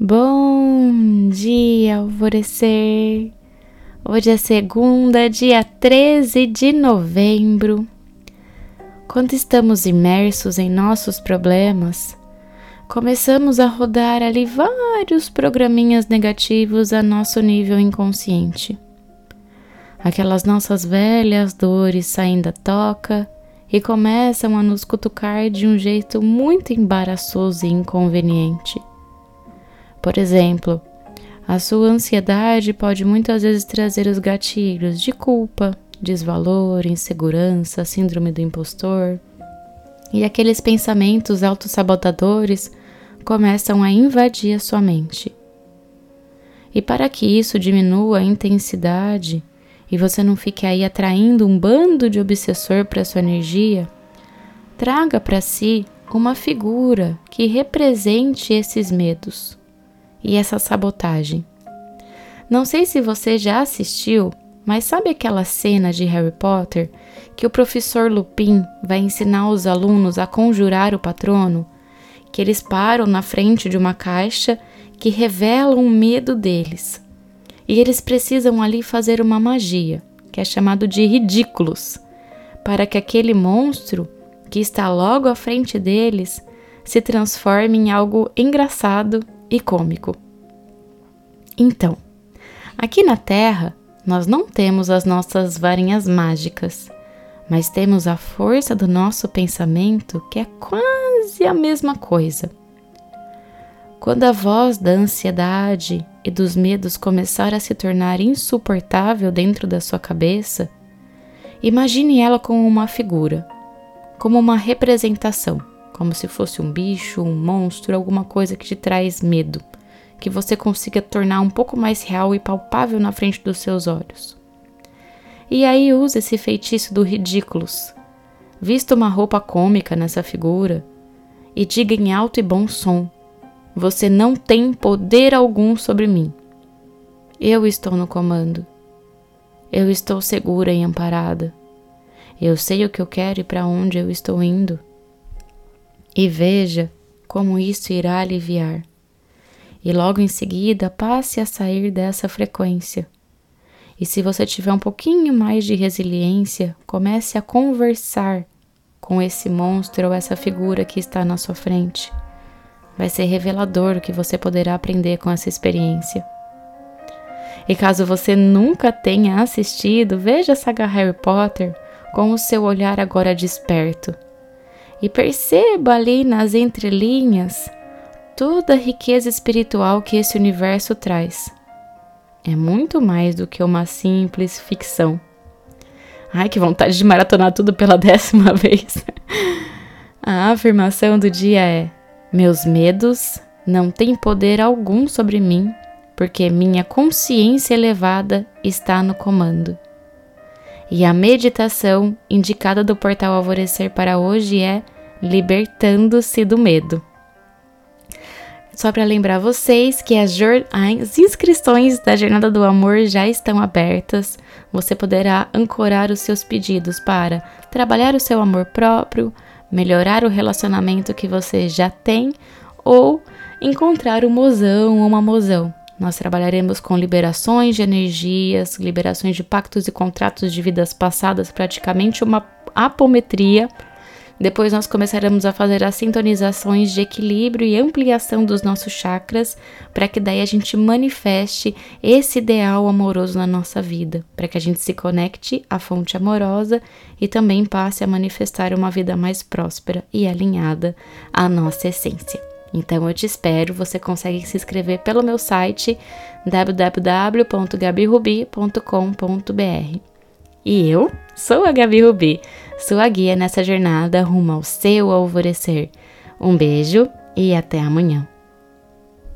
Bom dia, alvorecer! Hoje é segunda, dia 13 de novembro. Quando estamos imersos em nossos problemas, começamos a rodar ali vários programinhas negativos a nosso nível inconsciente. Aquelas nossas velhas dores saem da toca e começam a nos cutucar de um jeito muito embaraçoso e inconveniente. Por exemplo, a sua ansiedade pode muitas vezes trazer os gatilhos de culpa, desvalor, insegurança, síndrome do impostor. E aqueles pensamentos autossabotadores começam a invadir a sua mente. E para que isso diminua a intensidade e você não fique aí atraindo um bando de obsessor para sua energia, traga para si uma figura que represente esses medos e essa sabotagem. Não sei se você já assistiu, mas sabe aquela cena de Harry Potter que o professor Lupin vai ensinar os alunos a conjurar o patrono? Que eles param na frente de uma caixa que revela o medo deles. E eles precisam ali fazer uma magia, que é chamado de ridículos, para que aquele monstro que está logo à frente deles se transforme em algo engraçado e cômico. Então, aqui na Terra, nós não temos as nossas varinhas mágicas, mas temos a força do nosso pensamento que é quase a mesma coisa. Quando a voz da ansiedade e dos medos começar a se tornar insuportável dentro da sua cabeça, imagine ela como uma figura, como uma representação como se fosse um bicho, um monstro, alguma coisa que te traz medo, que você consiga tornar um pouco mais real e palpável na frente dos seus olhos. E aí use esse feitiço do ridículos. Vista uma roupa cômica nessa figura e diga em alto e bom som: Você não tem poder algum sobre mim. Eu estou no comando. Eu estou segura e amparada. Eu sei o que eu quero e para onde eu estou indo e veja como isso irá aliviar. E logo em seguida passe a sair dessa frequência. E se você tiver um pouquinho mais de resiliência, comece a conversar com esse monstro ou essa figura que está na sua frente. Vai ser revelador o que você poderá aprender com essa experiência. E caso você nunca tenha assistido, veja a saga Harry Potter com o seu olhar agora desperto e perceba ali nas entrelinhas toda a riqueza espiritual que esse universo traz. É muito mais do que uma simples ficção. Ai, que vontade de maratonar tudo pela décima vez. A afirmação do dia é: Meus medos não têm poder algum sobre mim, porque minha consciência elevada está no comando. E a meditação indicada do portal Alvorecer para hoje é Libertando-se do Medo. Só para lembrar vocês que as, as, inscrições da Jornada do Amor já estão abertas. Você poderá ancorar os seus pedidos para trabalhar o seu amor próprio, melhorar o relacionamento que você já tem ou encontrar um mozão ou uma mozão. Nós trabalharemos com liberações de energias, liberações de pactos e contratos de vidas passadas, praticamente uma apometria. Depois nós começaremos a fazer as sintonizações de equilíbrio e ampliação dos nossos chakras, para que daí a gente manifeste esse ideal amoroso na nossa vida, para que a gente se conecte à fonte amorosa e também passe a manifestar uma vida mais próspera e alinhada à nossa essência. Então eu te espero, você consegue se inscrever pelo meu site www.gabirubi.com.br. E eu sou a Gabi Rubi, sua guia nessa jornada rumo ao seu alvorecer. Um beijo e até amanhã.